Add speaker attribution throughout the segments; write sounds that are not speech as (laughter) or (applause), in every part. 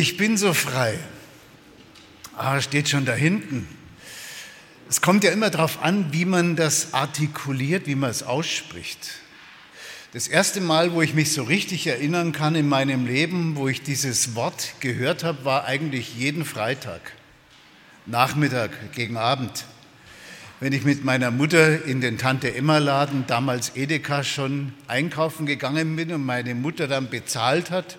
Speaker 1: Ich bin so frei. Ah, steht schon da hinten. Es kommt ja immer darauf an, wie man das artikuliert, wie man es ausspricht. Das erste Mal, wo ich mich so richtig erinnern kann in meinem Leben, wo ich dieses Wort gehört habe, war eigentlich jeden Freitag, Nachmittag gegen Abend. Wenn ich mit meiner Mutter in den Tante-Emma-Laden, damals Edeka, schon einkaufen gegangen bin und meine Mutter dann bezahlt hat,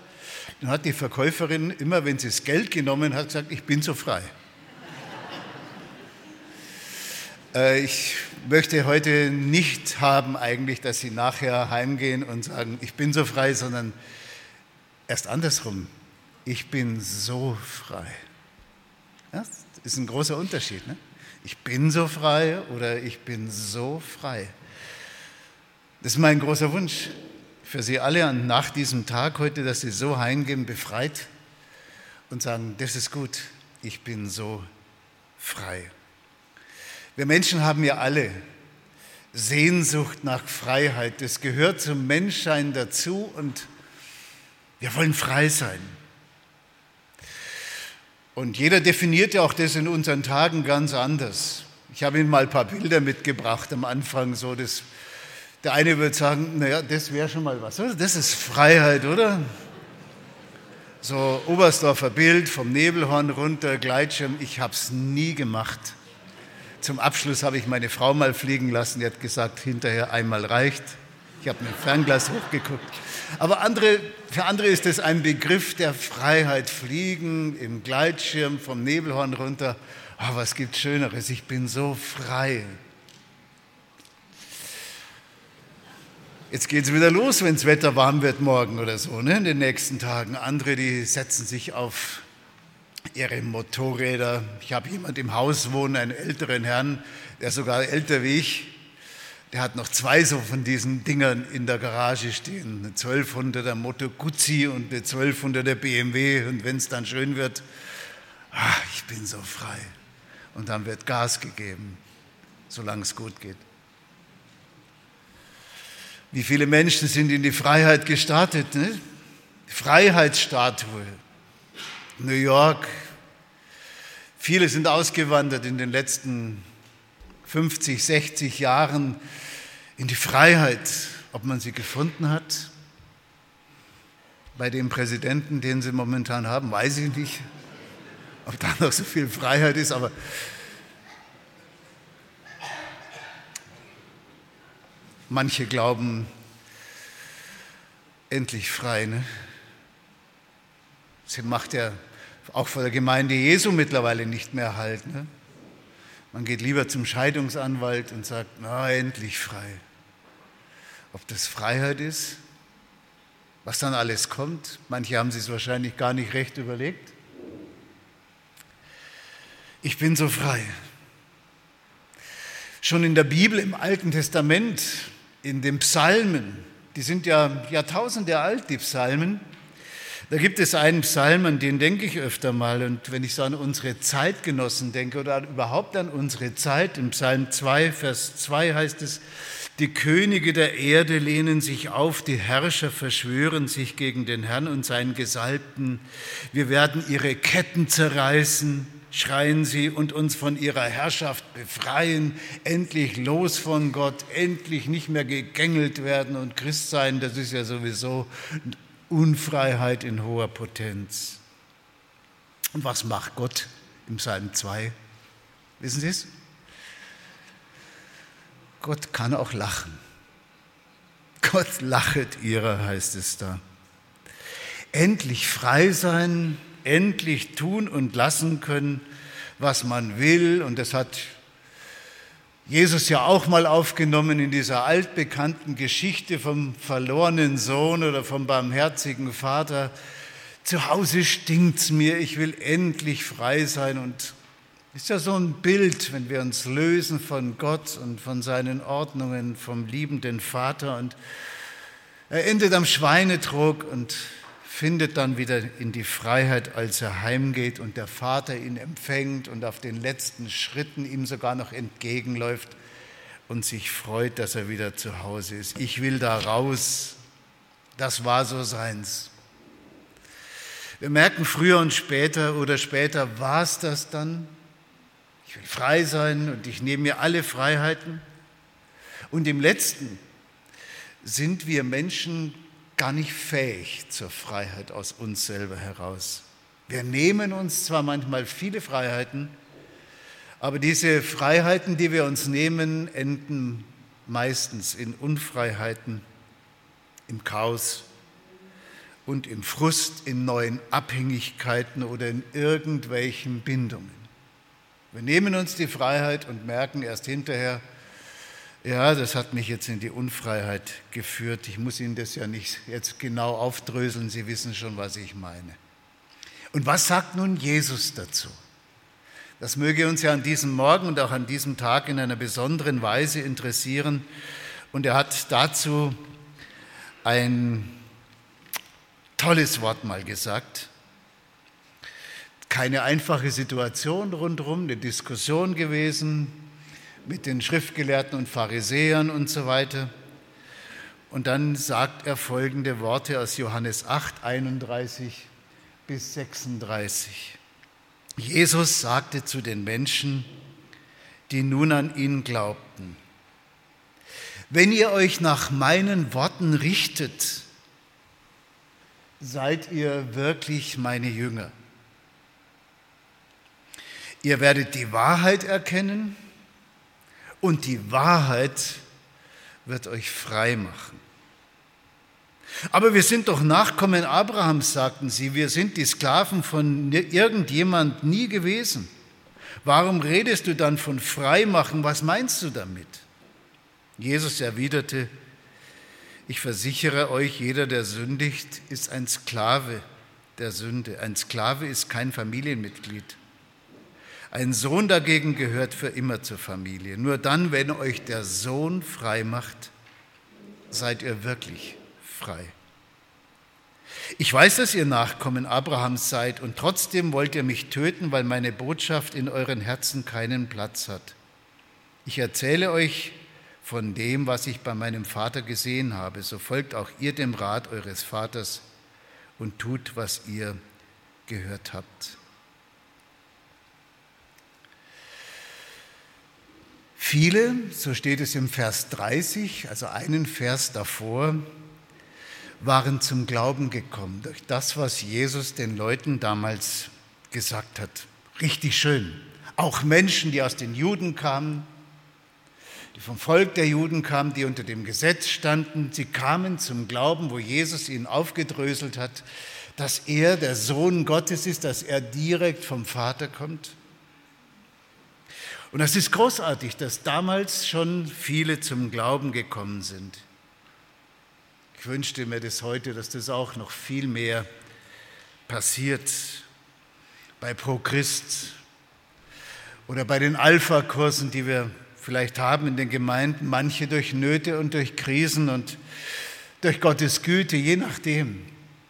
Speaker 1: dann hat die Verkäuferin immer, wenn sie das Geld genommen hat, gesagt, ich bin so frei. (laughs) Äh, ich möchte heute nicht haben eigentlich, dass Sie nachher heimgehen und sagen, ich bin so frei, sondern erst andersrum. Ich bin so frei. das ist ein großer Unterschied. Ne? Ich bin so frei oder ich bin so frei. Das ist mein großer Wunsch für Sie alle nach diesem Tag heute, dass Sie so heimgehen, befreit und sagen, das ist gut, ich bin so frei. Wir Menschen haben ja alle Sehnsucht nach Freiheit. Das gehört zum Menschsein dazu und wir wollen frei sein. Und jeder definiert ja auch das in unseren Tagen ganz anders. Ich habe Ihnen mal ein paar Bilder mitgebracht am Anfang, so das der eine wird sagen, naja, das wäre schon mal was. Das ist Freiheit, oder? So Oberstdorfer Bild vom Nebelhorn runter, Gleitschirm. Ich habe es nie gemacht. Zum Abschluss habe ich meine Frau mal fliegen lassen. Die hat gesagt, hinterher einmal reicht. Ich habe mit dem Fernglas hochgeguckt. Aber andere, für andere ist es ein Begriff der Freiheit. Fliegen im Gleitschirm vom Nebelhorn runter. Oh, was gibt Schöneres? Ich bin so frei. Jetzt geht es wieder los, wenn das Wetter warm wird morgen oder so, ne, in den nächsten Tagen. Andere, die setzen sich auf ihre Motorräder. Ich habe jemand im Haus wohnen, einen älteren Herrn, der sogar älter wie ich. Der hat noch zwei so von diesen Dingern in der Garage stehen. Eine 1200er Moto Guzzi und eine 1200er BMW. Und wenn es dann schön wird, ach, ich bin so frei. Und dann wird Gas gegeben, solange es gut geht. Wie viele Menschen sind in die Freiheit gestartet? Ne? Die Freiheitsstatue. New York. Viele sind ausgewandert in den letzten 50, 60 Jahren in die Freiheit. Ob man sie gefunden hat? Bei dem Präsidenten, den sie momentan haben, weiß ich nicht, ob da noch so viel Freiheit ist, aber Manche glauben endlich frei. Ne? Sie macht ja auch vor der Gemeinde Jesu mittlerweile nicht mehr Halt. Ne? Man geht lieber zum Scheidungsanwalt und sagt, na, endlich frei. Ob das Freiheit ist, was dann alles kommt, manche haben sich es wahrscheinlich gar nicht recht überlegt. Ich bin so frei. Schon in der Bibel im Alten Testament in den Psalmen, die sind ja Jahrtausende alt, die Psalmen, da gibt es einen Psalm, an den denke ich öfter mal. Und wenn ich so an unsere Zeitgenossen denke oder überhaupt an unsere Zeit, im Psalm 2, Vers 2 heißt es, die Könige der Erde lehnen sich auf, die Herrscher verschwören sich gegen den Herrn und seinen Gesalbten. Wir werden ihre Ketten zerreißen schreien sie, und uns von ihrer Herrschaft befreien, endlich los von Gott, endlich nicht mehr gegängelt werden und Christ sein, das ist ja sowieso Unfreiheit in hoher Potenz. Und was macht Gott im Psalm 2? Wissen Sie es? Gott kann auch lachen. Gott lachet ihrer, heißt es da. Endlich frei sein, endlich tun und lassen können, was man will. Und das hat Jesus ja auch mal aufgenommen in dieser altbekannten Geschichte vom verlorenen Sohn oder vom barmherzigen Vater. zu Hause stinkt's mir, ich will endlich frei sein. Und ist ja so ein Bild, wenn wir uns lösen von Gott und von seinen Ordnungen, vom liebenden Vater. Und er endet am Schweinetrog und findet dann wieder in die Freiheit, als er heimgeht und der Vater ihn empfängt und auf den letzten Schritten ihm sogar noch entgegenläuft und sich freut, dass er wieder zu Hause ist. Ich will da raus. Das war so seins. Wir merken früher und später oder später war es das dann. Ich will frei sein und ich nehme mir alle Freiheiten. Und im letzten sind wir Menschen gar nicht fähig zur Freiheit aus uns selber heraus. Wir nehmen uns zwar manchmal viele Freiheiten, aber diese Freiheiten, die wir uns nehmen, enden meistens in Unfreiheiten, im Chaos und im Frust, in neuen Abhängigkeiten oder in irgendwelchen Bindungen. Wir nehmen uns die Freiheit und merken erst hinterher, ja, das hat mich jetzt in die Unfreiheit geführt. Ich muss Ihnen das ja nicht jetzt genau aufdröseln, Sie wissen schon, was ich meine. Und was sagt nun Jesus dazu? Das möge uns ja an diesem Morgen und auch an diesem Tag in einer besonderen Weise interessieren. Und er hat dazu ein tolles Wort mal gesagt. Keine einfache Situation rundherum, eine Diskussion gewesen, mit den Schriftgelehrten und Pharisäern und so weiter. Und dann sagt er folgende Worte aus Johannes 8, 31 bis 36. Jesus sagte zu den Menschen, die nun an ihn glaubten, wenn ihr euch nach meinen Worten richtet, seid ihr wirklich meine Jünger. Ihr werdet die Wahrheit erkennen und die Wahrheit wird euch frei machen. Aber wir sind doch Nachkommen Abrahams, sagten sie, wir sind die Sklaven von irgendjemand nie gewesen. Warum redest du dann von Freimachen? Was meinst du damit? Jesus erwiderte, ich versichere euch, jeder, der sündigt, ist ein Sklave der Sünde. Ein Sklave ist kein Familienmitglied. Ein Sohn dagegen gehört für immer zur Familie. Nur dann, wenn euch der Sohn frei macht, seid ihr wirklich frei. Ich weiß, dass ihr Nachkommen Abrahams seid und trotzdem wollt ihr mich töten, weil meine Botschaft in euren Herzen keinen Platz hat. Ich erzähle euch von dem, was ich bei meinem Vater gesehen habe. So folgt auch ihr dem Rat eures Vaters und tut, was ihr gehört habt. Viele, so steht es im Vers 30, also einen Vers davor, waren zum Glauben gekommen durch das, was Jesus den Leuten damals gesagt hat. Richtig schön. Auch Menschen, die aus den Juden kamen, die vom Volk der Juden kamen, die unter dem Gesetz standen, sie kamen zum Glauben, wo Jesus ihnen aufgedröselt hat, dass er der Sohn Gottes ist, dass er direkt vom Vater kommt. Und das ist großartig, dass damals schon viele zum Glauben gekommen sind. Ich wünschte mir das heute, dass das auch noch viel mehr passiert bei Pro Christ oder bei den Alpha-Kursen, die wir vielleicht haben in den Gemeinden, manche durch Nöte und durch Krisen und durch Gottes Güte, je nachdem.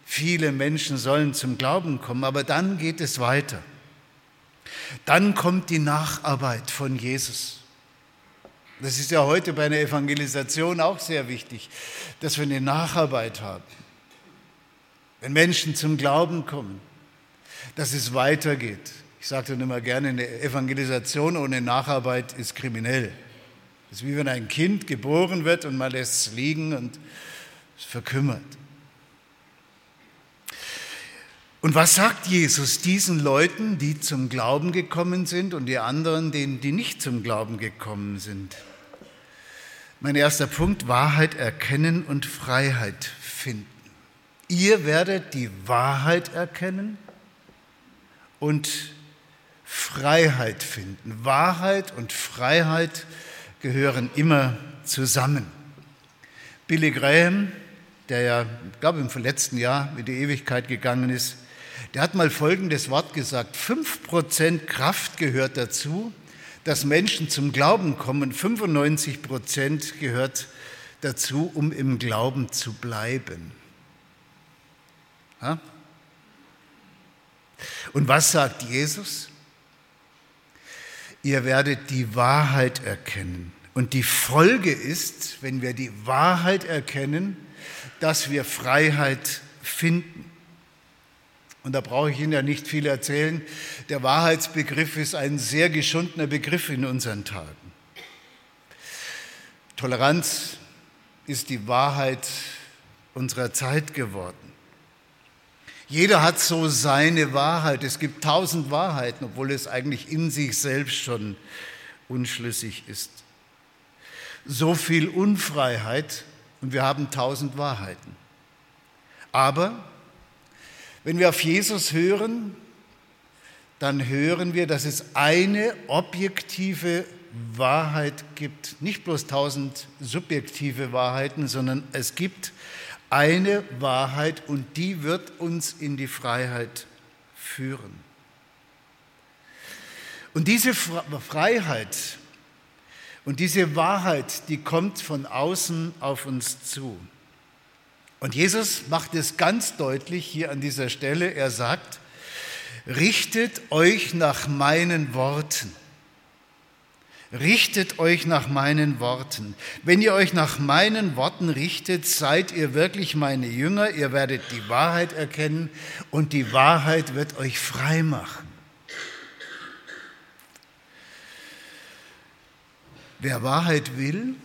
Speaker 1: Viele Menschen sollen zum Glauben kommen, aber dann geht es weiter. Dann kommt die Nacharbeit von Jesus. Das ist ja heute bei einer Evangelisation auch sehr wichtig, dass wir eine Nacharbeit haben. Wenn Menschen zum Glauben kommen, dass es weitergeht. Ich sage dann immer gerne, eine Evangelisation ohne Nacharbeit ist kriminell. Das ist wie wenn ein Kind geboren wird und man lässt es liegen und es verkümmert. Und was sagt Jesus diesen Leuten, die zum Glauben gekommen sind und die anderen, denen, die nicht zum Glauben gekommen sind? Mein erster Punkt, Wahrheit erkennen und Freiheit finden. Ihr werdet die Wahrheit erkennen und Freiheit finden. Wahrheit und Freiheit gehören immer zusammen. Billy Graham, der ja, ich glaube, im letzten Jahr mit der Ewigkeit gegangen ist, Der hat mal folgendes Wort gesagt, 5% Kraft gehört dazu, dass Menschen zum Glauben kommen, 95% gehört dazu, um im Glauben zu bleiben. Und was sagt Jesus? Ihr werdet die Wahrheit erkennen. Und die Folge ist, wenn wir die Wahrheit erkennen, dass wir Freiheit finden. Und da brauche ich Ihnen ja nicht viel erzählen. Der Wahrheitsbegriff ist ein sehr geschundener Begriff in unseren Tagen. Toleranz ist die Wahrheit unserer Zeit geworden. Jeder hat so seine Wahrheit. Es gibt tausend Wahrheiten, obwohl es eigentlich in sich selbst schon unschlüssig ist. So viel Unfreiheit und wir haben tausend Wahrheiten. Aber wenn wir auf Jesus hören, dann hören wir, dass es eine objektive Wahrheit gibt. Nicht bloß tausend subjektive Wahrheiten, sondern es gibt eine Wahrheit und die wird uns in die Freiheit führen. Und diese Freiheit und diese Wahrheit, die kommt von außen auf uns zu. Und Jesus macht es ganz deutlich hier an dieser Stelle. Er sagt, richtet euch nach meinen Worten. Richtet euch nach meinen Worten. Wenn ihr euch nach meinen Worten richtet, seid ihr wirklich meine Jünger. Ihr werdet die Wahrheit erkennen und die Wahrheit wird euch frei machen. Wer Wahrheit will,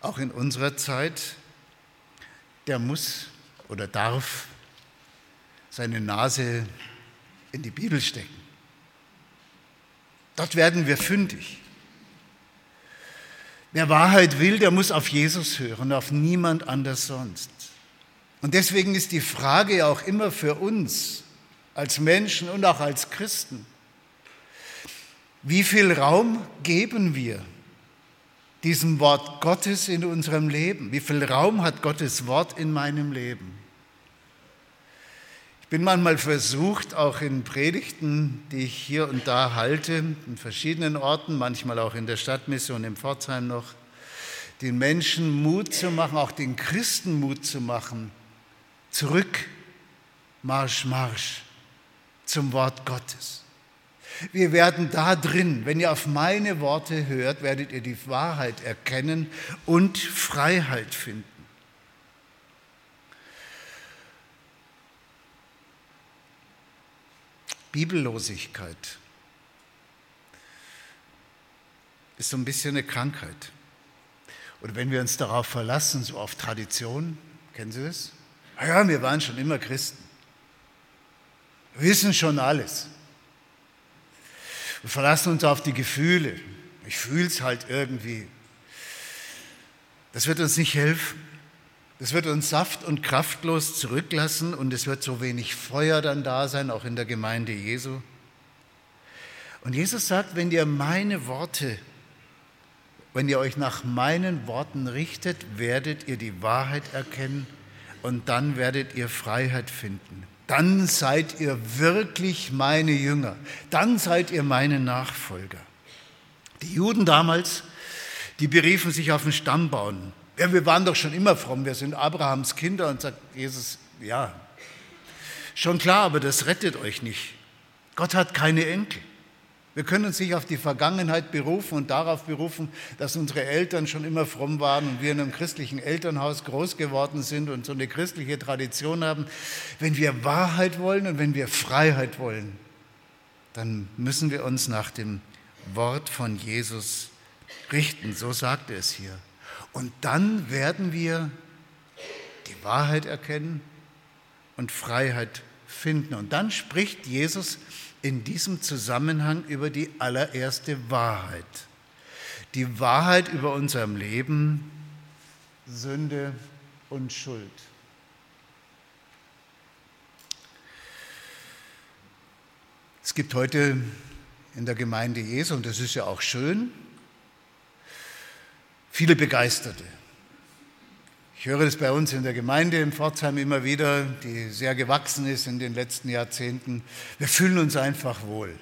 Speaker 1: auch in unserer Zeit, der muss oder darf seine Nase in die Bibel stecken. Dort werden wir fündig. Wer Wahrheit will, der muss auf Jesus hören, auf niemand anders sonst. Und deswegen ist die Frage ja auch immer für uns als Menschen und auch als Christen, wie viel Raum geben wir diesem Wort Gottes in unserem Leben? Wie viel Raum hat Gottes Wort in meinem Leben? bin manchmal versucht, auch in Predigten, die ich hier und da halte, in verschiedenen Orten, manchmal auch in der Stadtmission in Pforzheim noch, den Menschen Mut zu machen, auch den Christen Mut zu machen, zurück, Marsch, Marsch zum Wort Gottes. Wir werden da drin, wenn ihr auf meine Worte hört, werdet ihr die Wahrheit erkennen und Freiheit finden. Bibellosigkeit ist so ein bisschen eine Krankheit. Oder wenn wir uns darauf verlassen, so auf Tradition, kennen Sie das? Ja, wir waren schon immer Christen. Wir wissen schon alles. Wir verlassen uns auf die Gefühle. Ich fühle es halt irgendwie. Das wird uns nicht helfen. Das wird uns saft- und kraftlos zurücklassen und es wird so wenig Feuer dann da sein, auch in der Gemeinde Jesu. Und Jesus sagt, wenn ihr meine Worte, wenn ihr euch nach meinen Worten richtet, werdet ihr die Wahrheit erkennen und dann werdet ihr Freiheit finden. Dann seid ihr wirklich meine Jünger. Dann seid ihr meine Nachfolger. Die Juden damals, die beriefen sich auf den Stammbaum. Ja, wir waren doch schon immer fromm, wir sind Abrahams Kinder und sagt Jesus, ja, schon klar, aber das rettet euch nicht. Gott hat keine Enkel. Wir können uns nicht auf die Vergangenheit berufen und darauf berufen, dass unsere Eltern schon immer fromm waren und wir in einem christlichen Elternhaus groß geworden sind und so eine christliche Tradition haben. Wenn wir Wahrheit wollen und wenn wir Freiheit wollen, dann müssen wir uns nach dem Wort von Jesus richten. So sagt er es hier. Und dann werden wir die Wahrheit erkennen und Freiheit finden. Und dann spricht Jesus in diesem Zusammenhang über die allererste Wahrheit. Die Wahrheit über unserem Leben, Sünde und Schuld. Es gibt heute in der Gemeinde Jesu, und das ist ja auch schön, viele Begeisterte. Ich höre das bei uns in der Gemeinde in Pforzheim immer wieder, die sehr gewachsen ist in den letzten Jahrzehnten. Wir fühlen uns einfach wohl.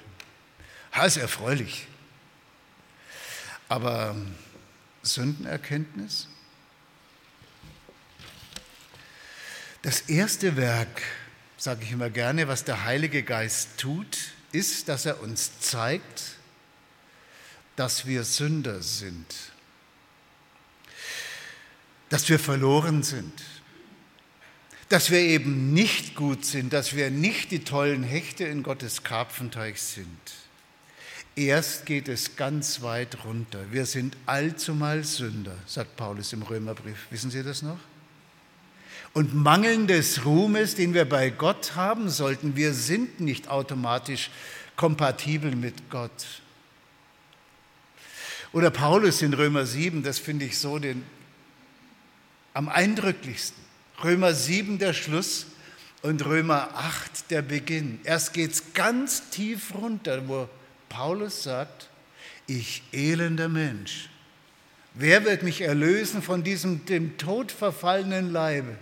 Speaker 1: Das ist erfreulich. Aber Sündenerkenntnis? Das erste Werk, sage ich immer gerne, was der Heilige Geist tut, ist, dass er uns zeigt, dass wir Sünder sind, dass wir verloren sind, dass wir eben nicht gut sind, dass wir nicht die tollen Hechte in Gottes Karpfenteich sind. Erst geht es ganz weit runter. Wir sind allzumal Sünder, sagt Paulus im Römerbrief. Wissen Sie das noch? Und mangelndes Ruhmes, den wir bei Gott haben sollten, wir sind nicht automatisch kompatibel mit Gott. Oder Paulus in Römer 7, das finde ich so den, am eindrücklichsten. Römer 7 der Schluss und Römer 8 der Beginn. Erst geht es ganz tief runter, wo Paulus sagt, ich elender Mensch, wer wird mich erlösen von diesem dem Tod verfallenen Leibe?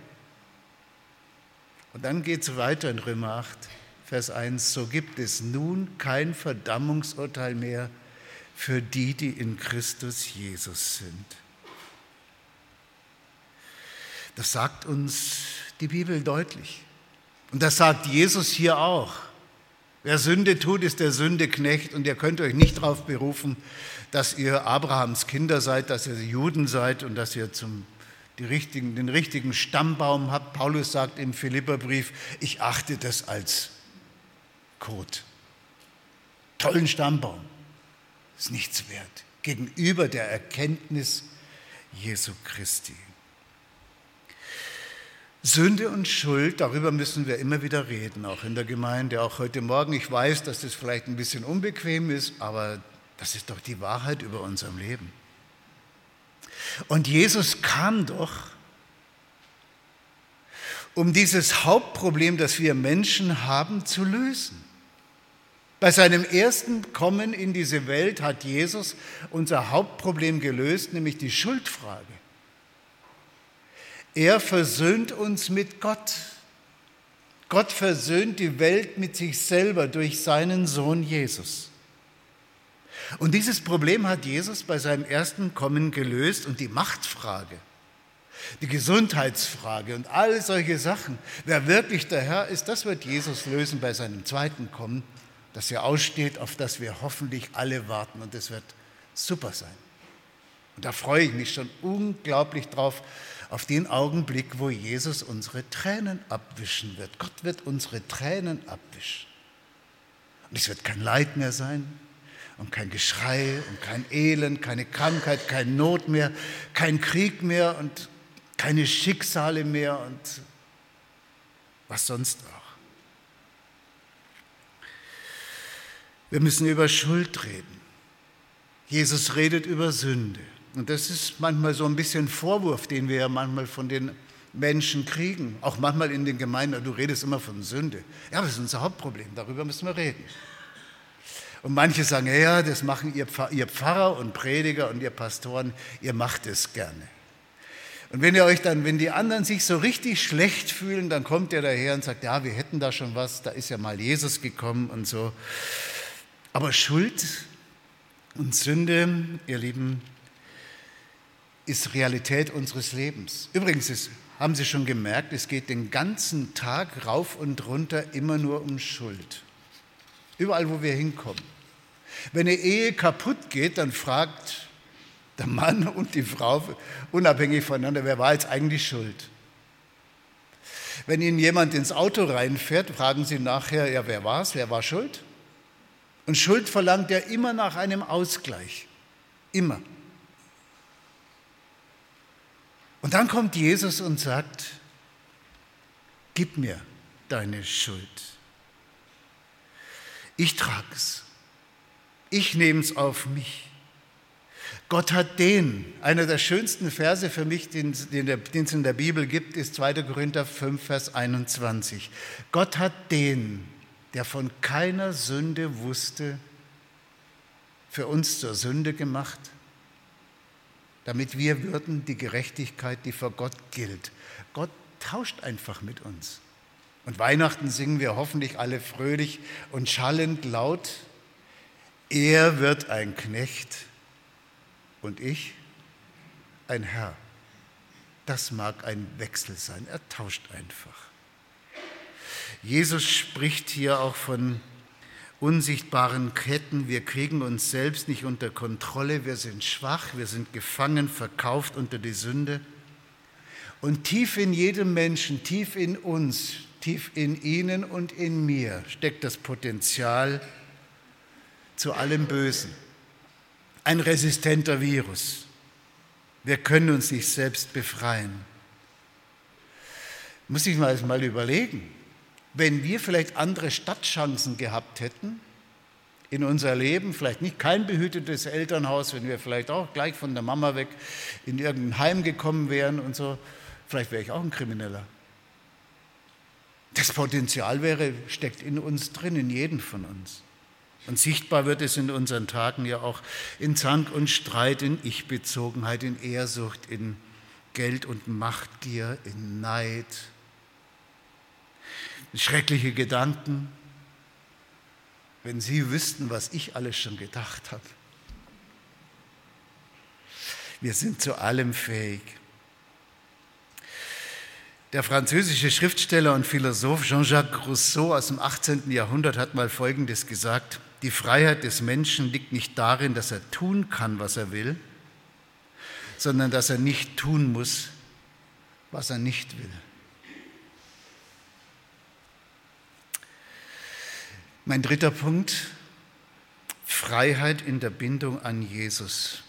Speaker 1: Und dann geht es weiter in Römer 8, Vers 1, so gibt es nun kein Verdammungsurteil mehr für die, die in Christus Jesus sind. Das sagt uns die Bibel deutlich. Und das sagt Jesus hier auch. Wer Sünde tut, ist der Sündeknecht und ihr könnt euch nicht darauf berufen, dass ihr Abrahams Kinder seid, dass ihr Juden seid und dass ihr zum, richtigen, den richtigen Stammbaum habt. Paulus sagt im Philipperbrief, ich achte das als Kot. Tollen Stammbaum. Ist nichts wert gegenüber der Erkenntnis Jesu Christi. Sünde und Schuld, darüber müssen wir immer wieder reden, auch in der Gemeinde, auch heute Morgen. Ich weiß, dass das vielleicht ein bisschen unbequem ist, aber das ist doch die Wahrheit über unserem Leben. Und Jesus kam doch, um dieses Hauptproblem, das wir Menschen haben, zu lösen. Bei seinem ersten Kommen in diese Welt hat Jesus unser Hauptproblem gelöst, nämlich die Schuldfrage. Er versöhnt uns mit Gott. Gott versöhnt die Welt mit sich selber durch seinen Sohn Jesus. Und dieses Problem hat Jesus bei seinem ersten Kommen gelöst und die Machtfrage, die Gesundheitsfrage und all solche Sachen, wer wirklich der Herr ist, das wird Jesus lösen bei seinem zweiten Kommen, das ja aussteht, auf das wir hoffentlich alle warten und es wird super sein. Und da freue ich mich schon unglaublich drauf, auf den Augenblick, wo Jesus unsere Tränen abwischen wird. Gott wird unsere Tränen abwischen. Und es wird kein Leid mehr sein und kein Geschrei und kein Elend, keine Krankheit, kein Not mehr, kein Krieg mehr und keine Schicksale mehr und was sonst auch. Wir müssen über Schuld reden. Jesus redet über Sünde. Und das ist manchmal so ein bisschen Vorwurf, den wir ja manchmal von den Menschen kriegen, auch manchmal in den Gemeinden. Du redest immer von Sünde. Ja, das ist unser Hauptproblem, darüber müssen wir reden. Und manche sagen, ja, das machen ihr Pfarrer und Prediger und ihr Pastoren, ihr macht es gerne. Und wenn ihr euch dann, wenn die anderen sich so richtig schlecht fühlen, dann kommt ihr daher und sagt, ja, wir hätten da schon was, da ist ja mal Jesus gekommen und so. Aber Schuld und Sünde, ihr Lieben, ist Realität unseres Lebens. Übrigens ist, haben Sie schon gemerkt, es geht den ganzen Tag rauf und runter immer nur um Schuld. Überall, wo wir hinkommen. Wenn eine Ehe kaputt geht, dann fragt der Mann (laughs) und die Frau unabhängig voneinander, wer war jetzt eigentlich schuld? Wenn Ihnen jemand ins Auto reinfährt, fragen Sie nachher, ja, wer war es, wer war schuld? Und Schuld verlangt ja immer nach einem Ausgleich. Immer. Und dann kommt Jesus und sagt, gib mir deine Schuld. Ich trage es. Ich nehme es auf mich. Gott hat den, einer der schönsten Verse für mich, den, den, den es in der Bibel gibt, ist 2. Korinther 5, Vers 21. Gott hat den, der von keiner Sünde wusste, für uns zur Sünde gemacht damit wir würden die Gerechtigkeit, die vor Gott gilt. Gott tauscht einfach mit uns. Und Weihnachten singen wir hoffentlich alle fröhlich und schallend laut. Er wird ein Knecht und ich ein Herr. Das mag ein Wechsel sein. Er tauscht einfach. Jesus spricht hier auch von unsichtbaren Ketten. Wir kriegen uns selbst nicht unter Kontrolle. Wir sind schwach. Wir sind gefangen, verkauft unter die Sünde. Und tief in jedem Menschen, tief in uns, tief in Ihnen und in mir steckt das Potenzial zu allem Bösen. Ein resistenter Virus. Wir können uns nicht selbst befreien. Muss ich mal, mal überlegen, wenn wir vielleicht andere Stadtchancen gehabt hätten in unser Leben, vielleicht nicht kein behütetes Elternhaus, wenn wir vielleicht auch gleich von der Mama weg in irgendein Heim gekommen wären und so, Vielleicht wäre ich auch ein Krimineller. Das Potenzial wäre, steckt in uns drin, in jedem von uns. Und sichtbar wird es in unseren Tagen ja auch in Zank und Streit, in Ich-Bezogenheit, in Ehrsucht, in Geld- und Machtgier, in Neid, schreckliche Gedanken. Wenn Sie wüssten, was ich alles schon gedacht habe. Wir sind zu allem fähig. Der französische Schriftsteller und Philosoph Jean-Jacques Rousseau aus dem 18. Jahrhundert hat mal Folgendes gesagt. Die Freiheit des Menschen liegt nicht darin, dass er tun kann, was er will, sondern dass er nicht tun muss, was er nicht will. Mein dritter Punkt, Freiheit in der Bindung an Jesus.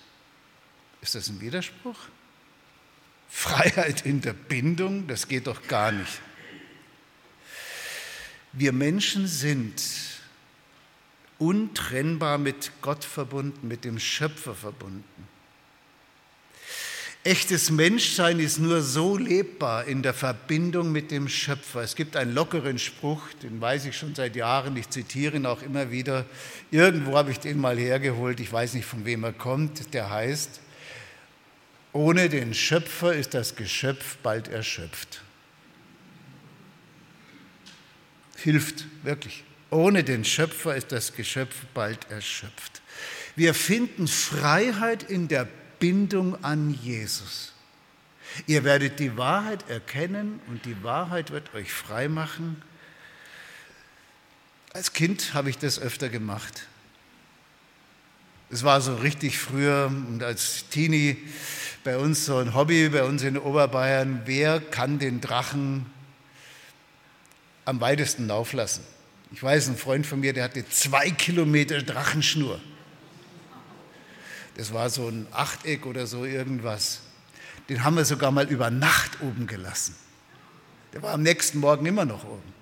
Speaker 1: Ist das ein Widerspruch? Freiheit in der Bindung, das geht doch gar nicht. Wir Menschen sind untrennbar mit Gott verbunden, mit dem Schöpfer verbunden. Echtes Menschsein ist nur so lebbar in der Verbindung mit dem Schöpfer. Es gibt einen lockeren Spruch, den weiß ich schon seit Jahren, ich zitiere ihn auch immer wieder. Irgendwo habe ich den mal hergeholt, ich weiß nicht, von wem er kommt, der heißt, ohne den Schöpfer ist das Geschöpf bald erschöpft. Hilft wirklich. Ohne den Schöpfer ist das Geschöpf bald erschöpft. Wir finden Freiheit in der Bindung an Jesus. Ihr werdet die Wahrheit erkennen und die Wahrheit wird euch frei machen. Als Kind habe ich das öfter gemacht. Es war so richtig früher und als Teenie bei uns so ein Hobby, bei uns in Oberbayern, wer kann den Drachen am weitesten laufen lassen? Ich weiß, ein Freund von mir, der hatte zwei Kilometer Drachenschnur. Das war so ein Achteck oder so irgendwas. Den haben wir sogar mal über Nacht oben gelassen. Der war am nächsten Morgen immer noch oben.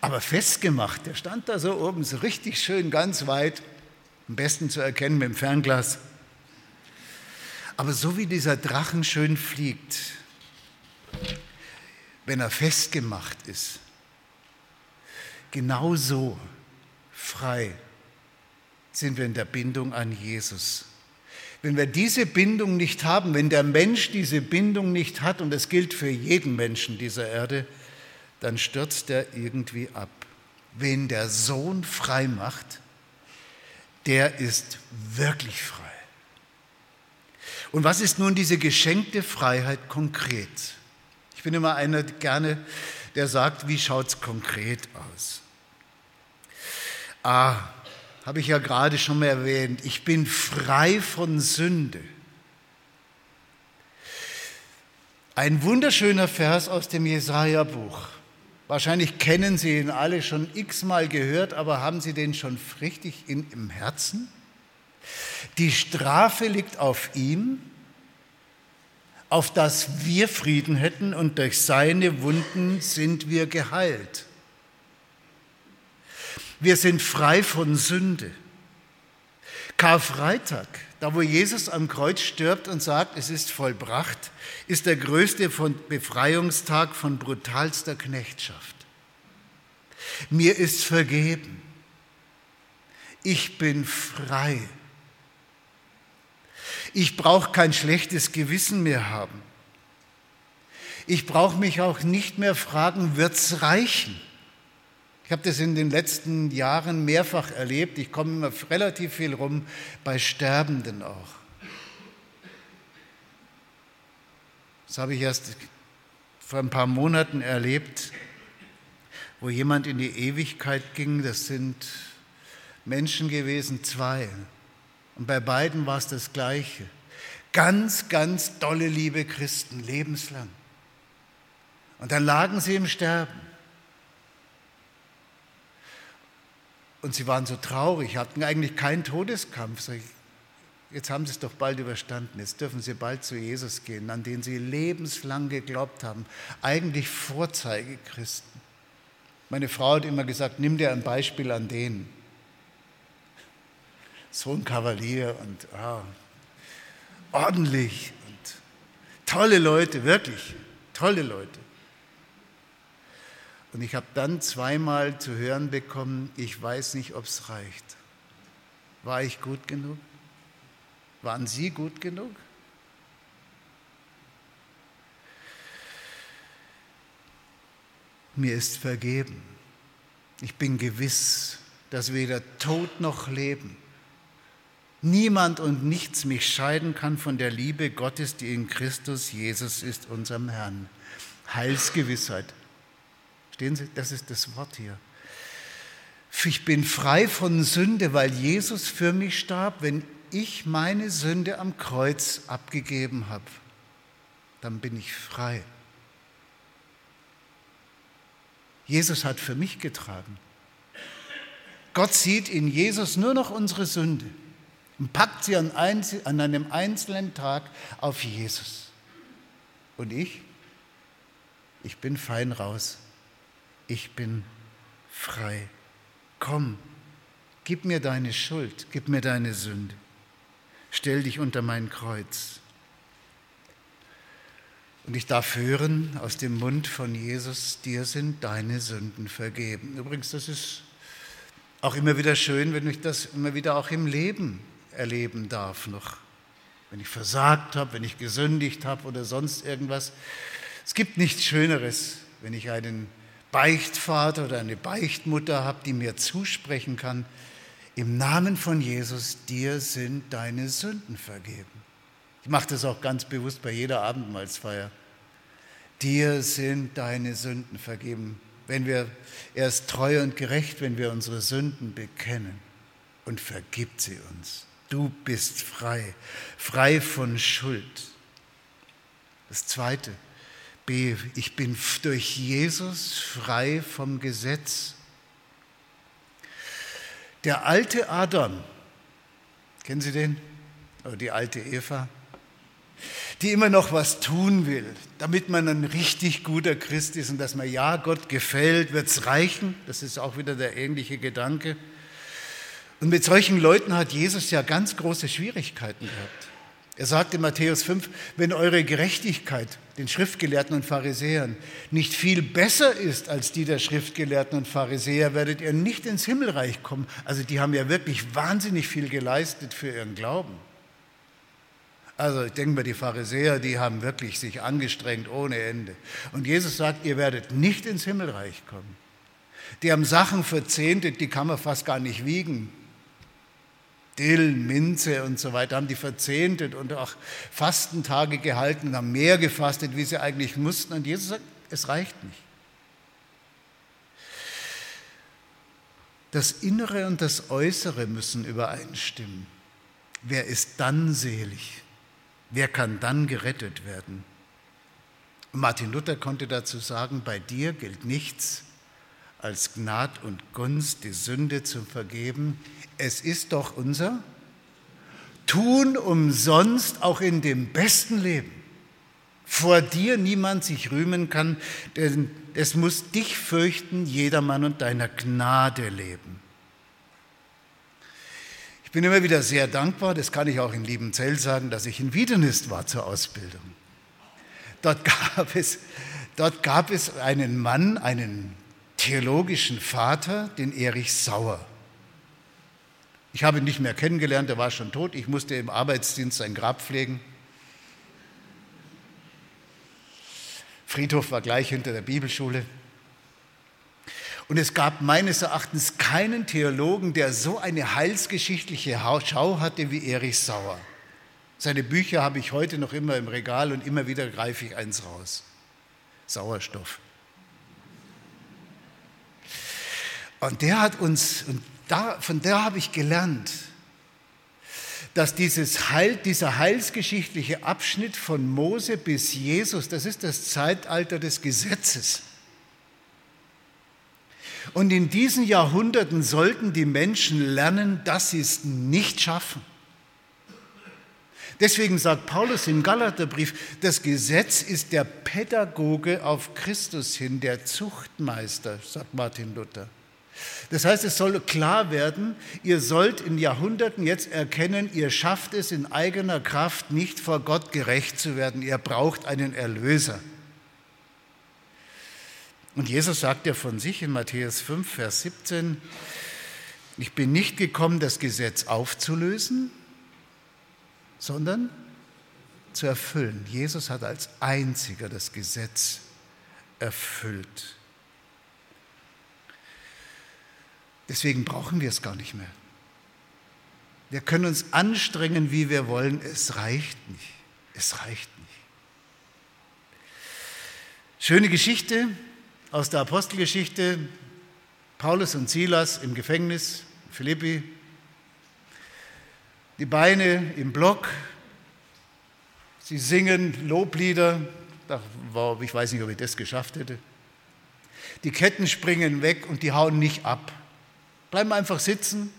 Speaker 1: Aber festgemacht, der stand da so oben, so richtig schön ganz weit, am besten zu erkennen mit dem Fernglas. Aber so wie dieser Drachen schön fliegt, wenn er festgemacht ist, genauso frei sind wir in der Bindung an Jesus. Wenn wir diese Bindung nicht haben, wenn der Mensch diese Bindung nicht hat, und es gilt für jeden Menschen dieser Erde, dann stürzt er irgendwie ab. Wen der Sohn frei macht, der ist wirklich frei. Und was ist nun diese geschenkte Freiheit konkret? Ich bin immer einer gerne, der sagt, wie schaut es konkret aus? Ah, habe ich ja gerade schon mal erwähnt, ich bin frei von Sünde. Ein wunderschöner Vers aus dem Jesaja-Buch. Wahrscheinlich kennen Sie ihn alle schon x-mal gehört, aber haben Sie den schon richtig in, im Herzen? Die Strafe liegt auf ihm, auf dass wir Frieden hätten und durch seine Wunden sind wir geheilt. Wir sind frei von Sünde. Karfreitag, da wo Jesus am Kreuz stirbt und sagt, es ist vollbracht, ist der größte Befreiungstag von brutalster Knechtschaft. Mir ist vergeben. Ich bin frei Ich brauche kein schlechtes Gewissen mehr haben. Ich brauche mich auch nicht mehr fragen, wird es reichen? Ich habe das in den letzten Jahren mehrfach erlebt. Ich komme immer relativ viel rum bei Sterbenden auch. Das habe ich erst vor ein paar Monaten erlebt, wo jemand in die Ewigkeit ging. Das sind Menschen gewesen, zwei. Und bei beiden war es das Gleiche. Ganz, ganz dolle liebe Christen, lebenslang. Und dann lagen sie im Sterben. Und sie waren so traurig, hatten eigentlich keinen Todeskampf. Jetzt haben sie es doch bald überstanden. Jetzt dürfen sie bald zu Jesus gehen, an den sie lebenslang geglaubt haben. Eigentlich Vorzeigechristen. Meine Frau hat immer gesagt, nimm dir ein Beispiel an denen. So ein Kavalier und ah, ordentlich und tolle Leute, wirklich tolle Leute. Und ich habe dann zweimal zu hören bekommen, ich weiß nicht, ob es reicht. War ich gut genug? Waren Sie gut genug? Mir ist vergeben. Ich bin gewiss, dass weder Tod noch Leben, niemand und nichts mich scheiden kann von der Liebe Gottes, die in Christus Jesus ist, unserem Herrn. Heilsgewissheit. Stehen Sie, das ist das Wort hier. Ich bin frei von Sünde, weil Jesus für mich starb. Wenn ich meine Sünde am Kreuz abgegeben habe, dann bin ich frei. Jesus hat für mich getragen. Gott sieht in Jesus nur noch unsere Sünde und packt sie an, einem einzelnen Tag auf Jesus. Und ich? Ich bin fein raus ich bin frei. Komm, gib mir deine Schuld, gib mir deine Sünde. Stell dich unter mein Kreuz. Und ich darf hören aus dem Mund von Jesus, dir sind deine Sünden vergeben. Übrigens, das ist auch immer wieder schön, wenn ich das immer wieder auch im Leben erleben darf noch. Wenn ich versagt habe, wenn ich gesündigt habe oder sonst irgendwas. Es gibt nichts Schöneres, wenn ich einen Beichtvater oder eine Beichtmutter habe, die mir zusprechen kann, im Namen von Jesus, dir sind deine Sünden vergeben. Ich mache das auch ganz bewusst bei jeder Abendmahlsfeier. Dir sind deine Sünden vergeben. Wenn wir, er ist treu und gerecht, wenn wir unsere Sünden bekennen und vergibt sie uns. Du bist frei, frei von Schuld. Das Zweite, B, ich bin durch Jesus frei vom Gesetz. Der alte Adam, kennen Sie den? Oder die alte Eva, die immer noch was tun will, damit man ein richtig guter Christ ist und dass man ja Gott gefällt, wird es reichen. Das ist auch wieder der ähnliche Gedanke. Und mit solchen Leuten hat Jesus ja ganz große Schwierigkeiten gehabt. Er sagt in Matthäus 5, wenn eure Gerechtigkeit den Schriftgelehrten und Pharisäern nicht viel besser ist als die der Schriftgelehrten und Pharisäer, werdet ihr nicht ins Himmelreich kommen. Also die haben ja wirklich wahnsinnig viel geleistet für ihren Glauben. Also ich denke mal, die Pharisäer, die haben wirklich sich angestrengt ohne Ende. Und Jesus sagt, ihr werdet nicht ins Himmelreich kommen. Die haben Sachen verzehntet, die kann man fast gar nicht wiegen. Dill, Minze und so weiter, haben die verzehntet und auch Fastentage gehalten und haben mehr gefastet, wie sie eigentlich mussten. Und Jesus sagt, es reicht nicht. Das Innere und das Äußere müssen übereinstimmen. Wer ist dann selig? Wer kann dann gerettet werden? Martin Luther konnte dazu sagen, bei dir gilt nichts als Gnad und Gunst, die Sünde zu vergeben, es ist doch unser Tun umsonst auch in dem besten Leben. Vor dir niemand sich rühmen kann, denn es muss dich fürchten, jedermann und deiner Gnade leben. Ich bin immer wieder sehr dankbar, das kann ich auch in Liebenzell sagen, dass ich in Wiedenist war zur Ausbildung. Dort gab es, dort gab es einen Mann, einen theologischen Vater, den Erich Sauer. Ich habe ihn nicht mehr kennengelernt, er war schon tot. Ich musste im Arbeitsdienst sein Grab pflegen. Friedhof war gleich hinter der Bibelschule. Und es gab meines Erachtens keinen Theologen, der so eine heilsgeschichtliche Schau hatte wie Erich Sauer. Seine Bücher habe ich heute noch immer im Regal und immer wieder greife ich eins raus. Sauerstoff. Und der hat uns, und da, von der habe ich gelernt, dass dieses Heil, dieser heilsgeschichtliche Abschnitt von Mose bis Jesus, das ist das Zeitalter des Gesetzes. Und in diesen Jahrhunderten sollten die Menschen lernen, dass sie es nicht schaffen. Deswegen sagt Paulus im Galaterbrief, das Gesetz ist der Pädagoge auf Christus hin, der Zuchtmeister, sagt Martin Luther. Das heißt, es soll klar werden, ihr sollt in Jahrhunderten jetzt erkennen, ihr schafft es in eigener Kraft nicht vor Gott gerecht zu werden, ihr braucht einen Erlöser. Und Jesus sagt ja von sich in Matthäus 5, Vers 17, ich bin nicht gekommen, das Gesetz aufzulösen, sondern zu erfüllen. Jesus hat als einziger das Gesetz erfüllt. Deswegen brauchen wir es gar nicht mehr. Wir können uns anstrengen, wie wir wollen. Es reicht nicht. Es reicht nicht. Schöne Geschichte aus der Apostelgeschichte. Paulus und Silas im Gefängnis, Philippi. Die Beine im Block. Sie singen Loblieder. Ich weiß nicht, ob ich das geschafft hätte. Die Ketten springen weg und die hauen nicht ab. Bleiben einfach sitzen,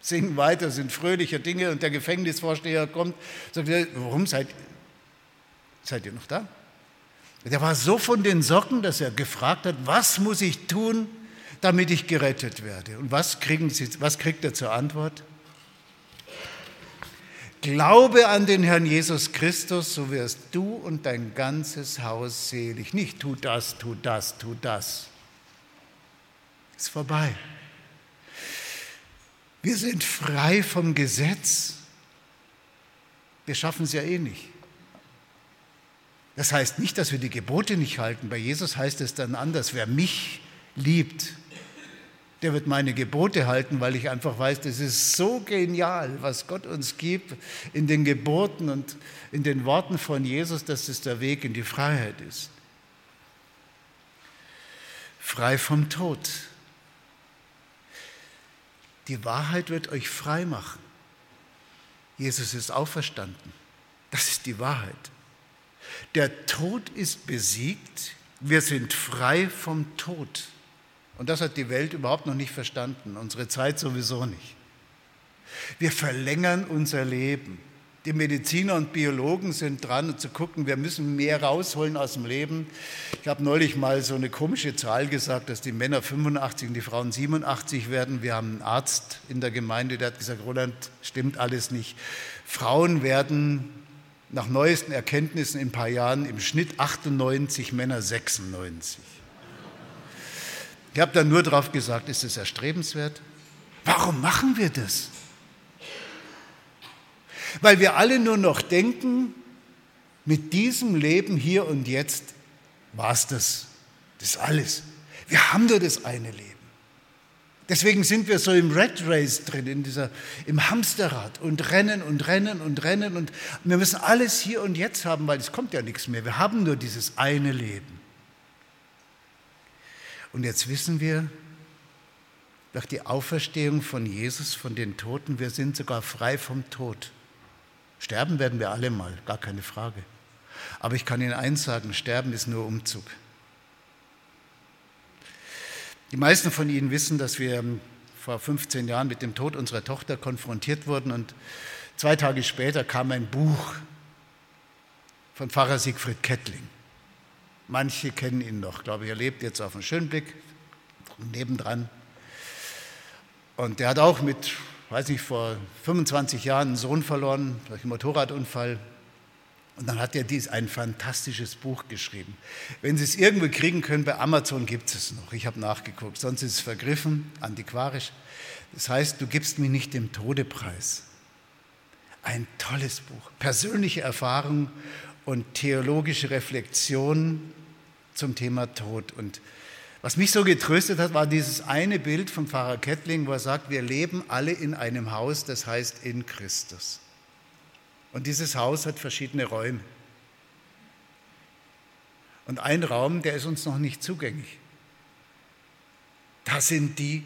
Speaker 1: singen weiter, sind fröhliche Dinge und der Gefängnisvorsteher kommt, sagt, warum seid, seid ihr noch da? Der war so von den Socken, dass er gefragt hat, was muss ich tun, damit ich gerettet werde? Und was, kriegen Sie, was kriegt er zur Antwort? Glaube an den Herrn Jesus Christus, so wirst du und dein ganzes Haus selig. Nicht tu das, tu das, tu das. Ist vorbei. Wir sind frei vom Gesetz. Wir schaffen es ja eh nicht. Das heißt nicht, dass wir die Gebote nicht halten. Bei Jesus heißt es dann anders. Wer mich liebt, der wird meine Gebote halten, weil ich einfach weiß, das ist so genial, was Gott uns gibt in den Geboten und in den Worten von Jesus, dass es der Weg in die Freiheit ist. Frei vom Tod. Die Wahrheit wird euch frei machen. Jesus ist auferstanden. Das ist die Wahrheit. Der Tod ist besiegt. Wir sind frei vom Tod. Und das hat die Welt überhaupt noch nicht verstanden, unsere Zeit sowieso nicht. Wir verlängern unser Leben. Die Mediziner und Biologen sind dran, zu gucken, wir müssen mehr rausholen aus dem Leben. Ich habe neulich mal so eine komische Zahl gesagt, dass die Männer 85 und die Frauen 87 werden. Wir haben einen Arzt in der Gemeinde, der hat gesagt, Roland, stimmt alles nicht. Frauen werden nach neuesten Erkenntnissen in ein paar Jahren im Schnitt 98, Männer 96. Ich habe dann nur darauf gesagt, ist es erstrebenswert? Warum machen wir das? Weil wir alle nur noch denken, mit diesem Leben hier und jetzt war es das. Das ist alles. Wir haben nur das eine Leben. Deswegen sind wir so im Red Race drin, in dieser, im Hamsterrad und rennen und rennen und rennen und wir müssen alles hier und jetzt haben, weil es kommt ja nichts mehr. Wir haben nur dieses eine Leben. Und jetzt wissen wir, durch die Auferstehung von Jesus von den Toten, wir sind sogar frei vom Tod. Sterben werden wir alle mal, gar keine Frage. Aber ich kann Ihnen eins sagen, Sterben ist nur Umzug. Die meisten von Ihnen wissen, dass wir vor 15 Jahren mit dem Tod unserer Tochter konfrontiert wurden und zwei Tage später kam ein Buch von Pfarrer Siegfried Kettling. Manche kennen ihn noch, glaube ich, er lebt jetzt auf dem Schönblick, nebendran. Und der hat auch mit weiß nicht, vor 25 Jahren einen Sohn verloren durch einen Motorradunfall. Und dann hat er dies ein fantastisches Buch geschrieben. Wenn Sie es irgendwo kriegen können, bei Amazon gibt es noch. Ich habe nachgeguckt, sonst ist es vergriffen, antiquarisch. Das heißt, du gibst mir nicht dem Tode preis. Ein tolles Buch. Persönliche Erfahrung und theologische Reflexion zum Thema Tod. Und was mich so getröstet hat, war dieses eine Bild vom Pfarrer Kettling, wo er sagt, wir leben alle in einem Haus, das heißt in Christus. Und dieses Haus hat verschiedene Räume. Und ein Raum, der ist uns noch nicht zugänglich. Das sind die,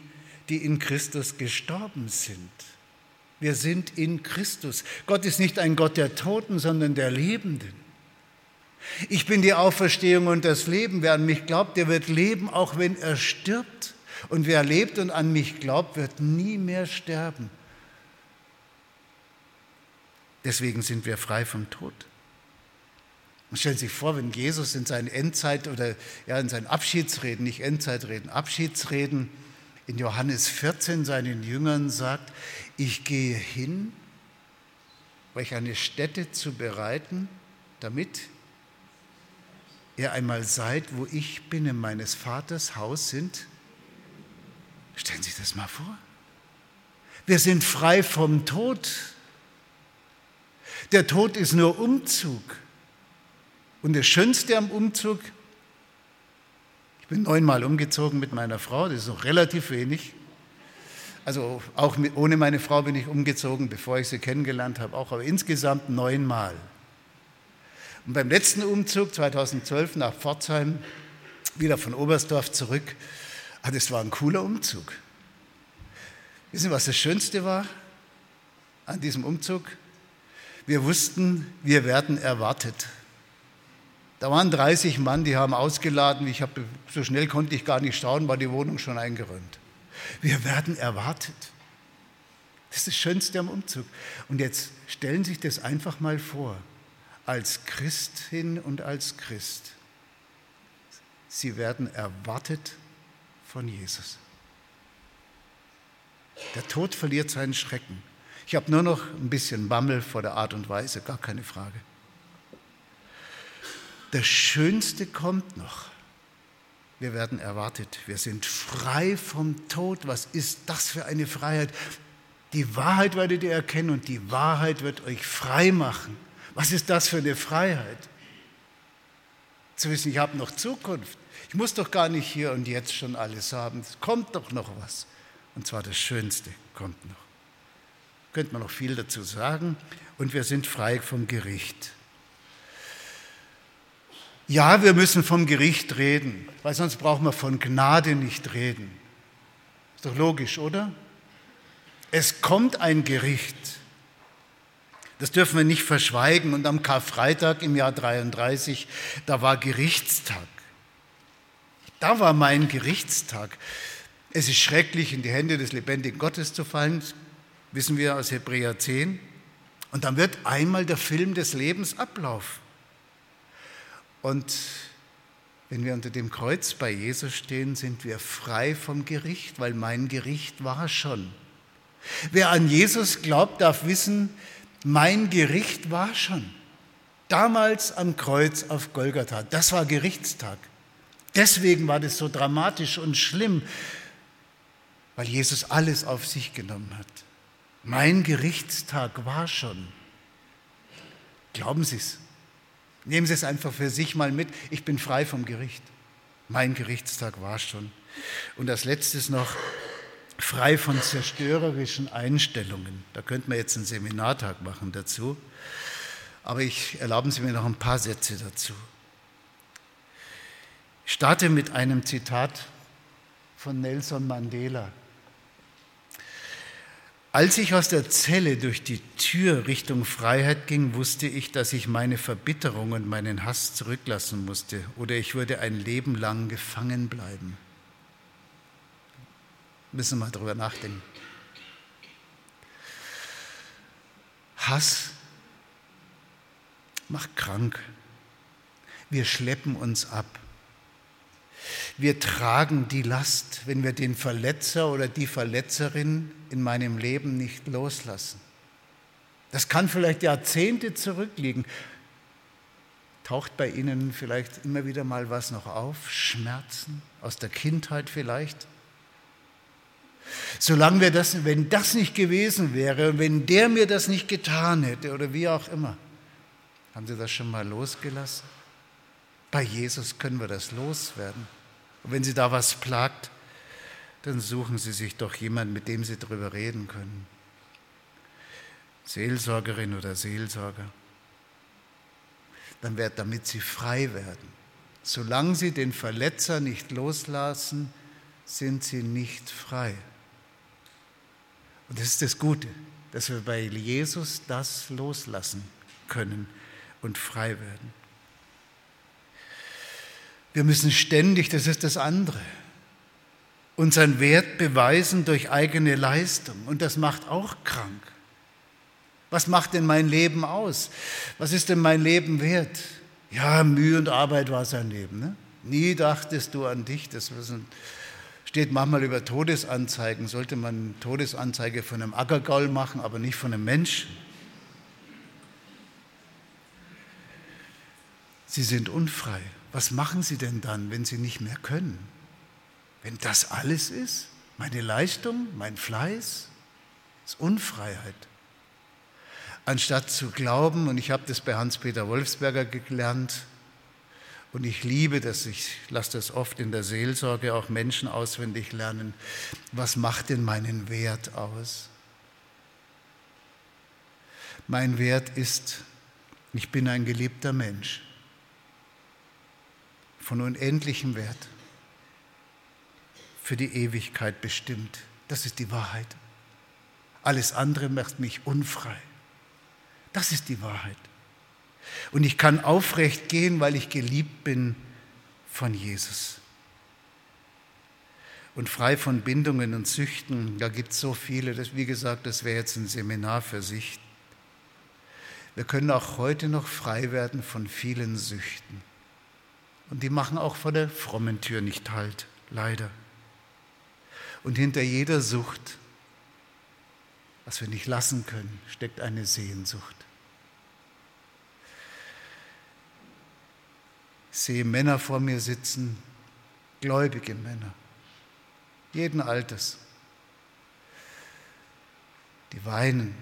Speaker 1: die in Christus gestorben sind. Wir sind in Christus. Gott ist nicht ein Gott der Toten, sondern der Lebenden. Ich bin die Auferstehung und das Leben. Wer an mich glaubt, der wird leben, auch wenn er stirbt. Und wer lebt und an mich glaubt, wird nie mehr sterben. Deswegen sind wir frei vom Tod. Stellen Sie sich vor, wenn Jesus in seinen Endzeit- oder ja, in seinen Abschiedsreden, nicht Endzeitreden, Abschiedsreden in Johannes 14 seinen Jüngern sagt, ich gehe hin, euch eine Stätte zu bereiten, damit ihr einmal seid, wo ich bin, in meines Vaters Haus sind? Stellen Sie sich das mal vor. Wir sind frei vom Tod. Der Tod ist nur Umzug. Und das Schönste am Umzug, ich bin neunmal umgezogen mit meiner Frau, das ist noch relativ wenig. Also auch mit, ohne meine Frau bin ich umgezogen, bevor ich sie kennengelernt habe, auch aber insgesamt neunmal. Und beim letzten Umzug 2012 nach Pforzheim, wieder von Oberstdorf zurück, ah, das war ein cooler Umzug. Wissen Sie, was das Schönste war an diesem Umzug? Wir wussten, wir werden erwartet. Da waren 30 Mann, die haben ausgeladen. Ich habe, so schnell konnte ich gar nicht schauen, war die Wohnung schon eingeräumt. Wir werden erwartet. Das ist das Schönste am Umzug. Und jetzt stellen Sie sich das einfach mal vor als Christin und als Christ. Sie werden erwartet von Jesus. Der Tod verliert seinen Schrecken. Ich habe nur noch ein bisschen Bammel vor der Art und Weise, gar keine Frage. Das Schönste kommt noch. Wir werden erwartet. Wir sind frei vom Tod. Was ist das für eine Freiheit? Die Wahrheit werdet ihr erkennen und die Wahrheit wird euch frei machen. Was ist das für eine Freiheit? Zu wissen, ich habe noch Zukunft. Ich muss doch gar nicht hier und jetzt schon alles haben. Es kommt doch noch was. Und zwar das Schönste kommt noch. Könnte man noch viel dazu sagen. Und wir sind frei vom Gericht. Ja, wir müssen vom Gericht reden, weil sonst brauchen wir von Gnade nicht reden. Ist doch logisch, oder? Es kommt ein Gericht. Das dürfen wir nicht verschweigen. Und am Karfreitag im Jahr 33, da war Gerichtstag. Da war mein Gerichtstag. Es ist schrecklich, in die Hände des lebendigen Gottes zu fallen, wissen wir aus Hebräer 10. Und dann wird einmal der Film des Lebens ablaufen. Und wenn wir unter dem Kreuz bei Jesus stehen, sind wir frei vom Gericht, weil mein Gericht war schon. Wer an Jesus glaubt, darf wissen, mein Gericht war schon. Damals am Kreuz auf Golgatha. Das war Gerichtstag. Deswegen war das so dramatisch und schlimm, weil Jesus alles auf sich genommen hat. Mein Gerichtstag war schon. Glauben Sie es. Nehmen Sie es einfach für sich mal mit. Ich bin frei vom Gericht. Mein Gerichtstag war schon. Und als letztes noch, frei von zerstörerischen Einstellungen. Da könnten wir jetzt einen Seminartag machen dazu. Aber ich erlauben Sie mir noch ein paar Sätze dazu. Ich starte mit einem Zitat von Nelson Mandela. Als ich aus der Zelle durch die Tür Richtung Freiheit ging, wusste ich, dass ich meine Verbitterung und meinen Hass zurücklassen musste oder ich würde ein Leben lang gefangen bleiben müssen wir mal drüber nachdenken. Hass macht krank. Wir schleppen uns ab. Wir tragen die Last, wenn wir den Verletzer oder die Verletzerin in meinem Leben nicht loslassen. Das kann vielleicht Jahrzehnte zurückliegen. Taucht bei Ihnen vielleicht immer wieder mal was noch auf? Schmerzen aus der Kindheit vielleicht? Solange wir das, wenn das nicht gewesen wäre, wenn der mir das nicht getan hätte oder wie auch immer, haben Sie das schon mal losgelassen? Bei Jesus können wir das loswerden. Und wenn Sie da was plagt, dann suchen Sie sich doch jemanden, mit dem Sie darüber reden können. Seelsorgerin oder Seelsorger. Dann wird, damit Sie frei werden. Solange Sie den Verletzer nicht loslassen, sind Sie nicht frei. Und das ist das Gute, dass wir bei Jesus das loslassen können und frei werden. Wir müssen ständig, das ist das andere, unseren Wert beweisen durch eigene Leistung. Und das macht auch krank. Was macht denn mein Leben aus? Was ist denn mein Leben wert? Ja, Mühe und Arbeit war sein Leben. Ne? Nie dachtest du an dich. Das steht manchmal über Todesanzeigen. Sollte man Todesanzeige von einem Ackergaul machen, aber nicht von einem Menschen. Sie sind unfrei. Was machen Sie denn dann, wenn Sie nicht mehr können? Wenn das alles ist, meine Leistung, mein Fleiß, ist Unfreiheit. Anstatt zu glauben, und ich habe das bei Hans-Peter Wolfsberger gelernt, und ich liebe das, ich lasse das oft in der Seelsorge auch Menschen auswendig lernen, was macht denn meinen Wert aus? Mein Wert ist, ich bin ein geliebter Mensch von unendlichem Wert, für die Ewigkeit bestimmt. Das ist die Wahrheit. Alles andere macht mich unfrei. Das ist die Wahrheit. Und ich kann aufrecht gehen, weil ich geliebt bin von Jesus. Und frei von Bindungen und Süchten, da gibt es so viele, das, wie gesagt, das wäre jetzt ein Seminar für sich. Wir können auch heute noch frei werden von vielen Süchten. Und die machen auch vor der frommen Tür nicht halt, leider. Und hinter jeder Sucht, was wir nicht lassen können, steckt eine Sehnsucht. Sehe Männer vor mir sitzen, gläubige Männer, jeden Alters. Die weinen,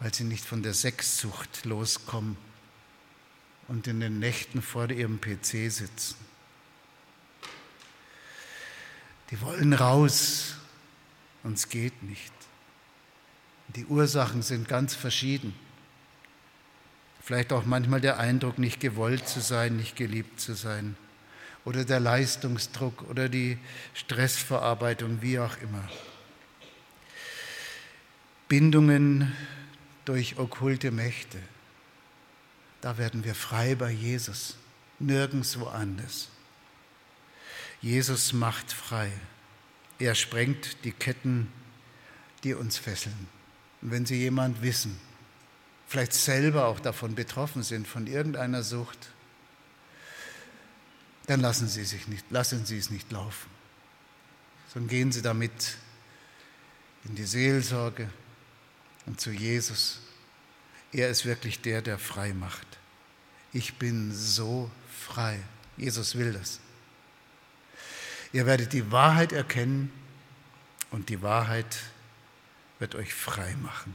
Speaker 1: weil sie nicht von der Sexsucht loskommen und in den Nächten vor ihrem PC sitzen. Die wollen raus und es geht nicht. Die Ursachen sind ganz verschieden. Vielleicht auch manchmal der Eindruck, nicht gewollt zu sein, nicht geliebt zu sein. Oder der Leistungsdruck oder die Stressverarbeitung, wie auch immer. Bindungen durch okkulte Mächte. Da werden wir frei bei Jesus, nirgendwo anders. Jesus macht frei. Er sprengt die Ketten, die uns fesseln. Und wenn Sie jemand wissen, vielleicht selber auch davon betroffen sind, von irgendeiner Sucht, dann lassen Sie, sich nicht, lassen Sie es nicht laufen, sondern gehen Sie damit in die Seelsorge und zu Jesus er ist wirklich der, der frei macht. Ich bin so frei. Jesus will das. Ihr werdet die Wahrheit erkennen und die Wahrheit wird euch frei machen.